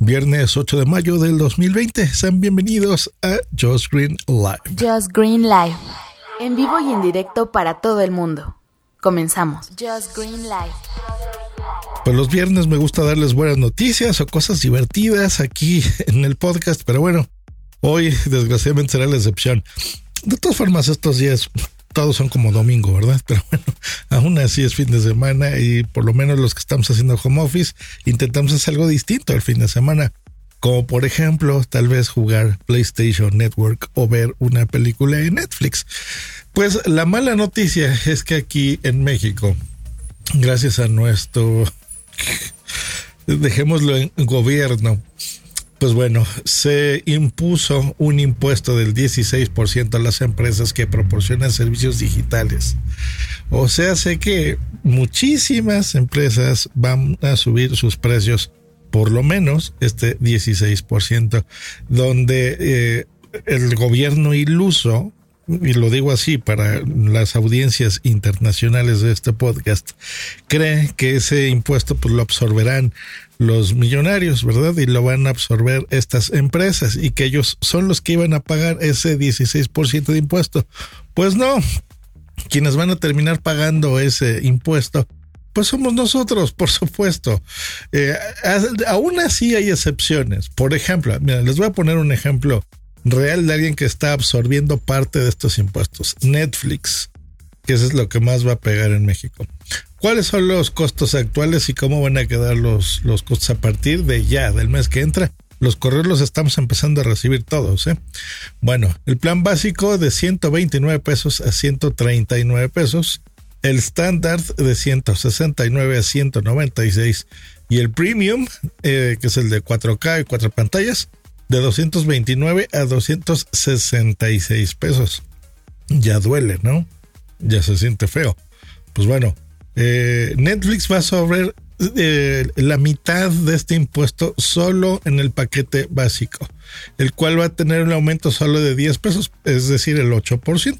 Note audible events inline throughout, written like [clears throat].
Viernes 8 de mayo del 2020. Sean bienvenidos a Just Green Live. Just Green Live. En vivo y en directo para todo el mundo. Comenzamos. Just Green Live. Pues los viernes me gusta darles buenas noticias o cosas divertidas aquí [laughs] en el podcast, pero bueno, hoy desgraciadamente será la excepción. De todas formas, estos días todos son como domingo, ¿verdad? [laughs] Pero bueno, aún así es fin de semana y por lo menos los que estamos haciendo home office intentamos hacer algo distinto el fin de semana. Como por ejemplo, tal vez jugar PlayStation Network o ver una película en Netflix. Pues la mala noticia es que aquí en México, gracias a nuestro, [laughs] dejémoslo en gobierno, pues bueno, se impuso un impuesto del 16% a las empresas que proporcionan servicios digitales. O sea, sé que muchísimas empresas van a subir sus precios por lo menos este 16%, donde eh, el gobierno iluso y lo digo así para las audiencias internacionales de este podcast, cree que ese impuesto pues lo absorberán los millonarios, ¿verdad? Y lo van a absorber estas empresas y que ellos son los que iban a pagar ese 16% de impuesto. Pues no, quienes van a terminar pagando ese impuesto pues somos nosotros, por supuesto. Eh, aún así hay excepciones. Por ejemplo, mira, les voy a poner un ejemplo real de alguien que está absorbiendo parte de estos impuestos. Netflix, que eso es lo que más va a pegar en México. ¿Cuáles son los costos actuales y cómo van a quedar los, los costos a partir de ya, del mes que entra? Los correos los estamos empezando a recibir todos. ¿eh? Bueno, el plan básico de 129 pesos a 139 pesos, el estándar de 169 a 196 y el premium, eh, que es el de 4K y 4 pantallas, de 229 a 266 pesos. Ya duele, ¿no? Ya se siente feo. Pues bueno, eh, Netflix va sobre eh, la mitad de este impuesto solo en el paquete básico, el cual va a tener un aumento solo de 10 pesos, es decir, el 8%.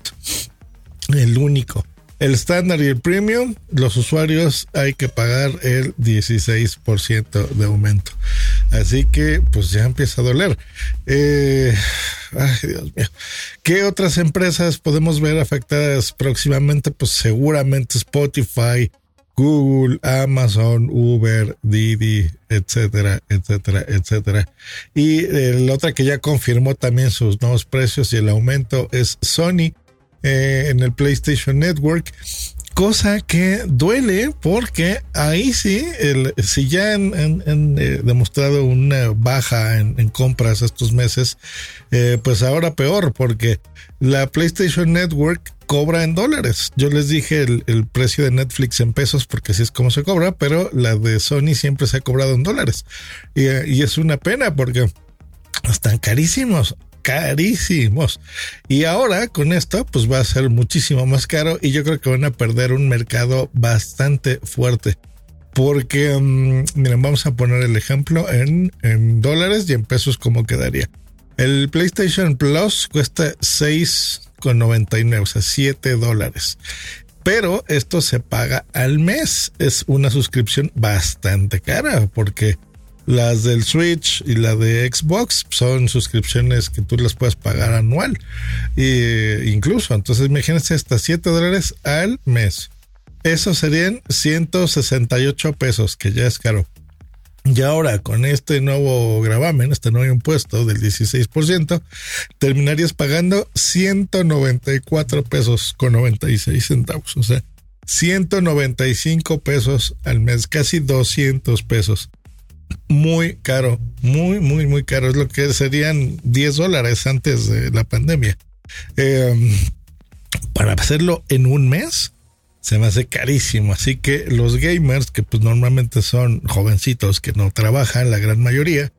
El único. El estándar y el premium, los usuarios hay que pagar el 16% de aumento. Así que pues ya empieza a doler. Eh, ay, Dios mío. ¿Qué otras empresas podemos ver afectadas próximamente? Pues seguramente Spotify, Google, Amazon, Uber, Didi, etcétera, etcétera, etcétera. Y eh, la otra que ya confirmó también sus nuevos precios y el aumento es Sony eh, en el PlayStation Network. Cosa que duele porque ahí sí, el, si ya han, eh, demostrado una baja en, compras estos meses, eh, pues ahora peor porque la PlayStation Network cobra en dólares. Yo les dije el, precio de Netflix en pesos porque así es como se cobra, pero la de Sony siempre se ha cobrado en dólares. Y, y es una pena porque están carísimos carísimos. Y ahora con esto, pues va a ser muchísimo más caro y yo creo que van a perder un mercado bastante fuerte. Porque, mm, miren, vamos a poner el ejemplo en, dólares y en pesos como quedaría. El PlayStation Plus cuesta 6,99, o sea, 7 dólares. Pero esto se paga al mes. Es una suscripción bastante cara porque las del Switch y la de Xbox son suscripciones que tú las puedes pagar anual. E incluso, entonces imagínense hasta 7 dólares al mes. Eso serían 168 pesos, que ya es caro. Y ahora con este nuevo gravamen, este nuevo impuesto del 16%, terminarías pagando 194 pesos con 96 centavos. O sea, 195 pesos al mes, casi 200 pesos muy caro, muy, muy, muy caro. Es lo que serían 10 dólares antes de la pandemia. Em, para hacerlo en un mes, se me hace carísimo. Así que los gamers, que pues normalmente son jovencitos que no trabajan, la gran mayoría,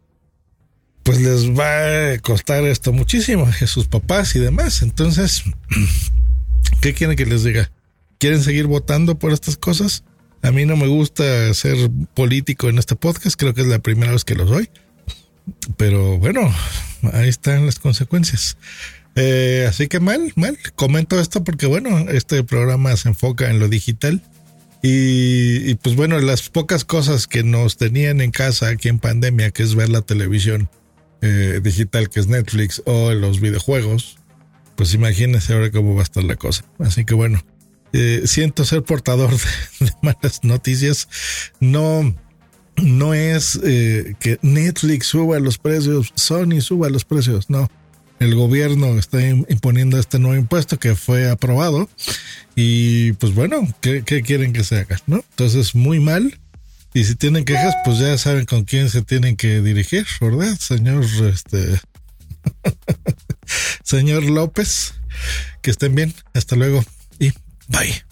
pues les va a costar esto muchísimo a sus papás y demás. Entonces, [clears throat] ¿qué quieren que les diga? ¿Quieren seguir votando por estas cosas? A mí no me gusta ser político en este podcast, creo que es la primera vez que lo soy. Pero bueno, ahí están las consecuencias. Eh, así que mal, mal. Comento esto porque bueno, este programa se enfoca en lo digital Y, pues bueno, las pocas cosas que nos tenían en casa aquí en pandemia, que es ver la televisión eh, digital, que es Netflix, o los videojuegos, pues imagínense ahora cómo va a estar la cosa. Así que bueno, eh, siento ser portador [laughs] de, malas noticias. No, no es eh, que Netflix suba los precios, Sony suba los precios, no el gobierno está imponiendo este nuevo impuesto que fue aprobado y pues bueno, ¿qué, quieren que se haga? ¿no? Entonces, muy mal. Y si tienen quejas, pues ya saben con quién se tienen que dirigir, ¿verdad? Señor, este, [laughs] señor López, que estén bien. Hasta luego bye.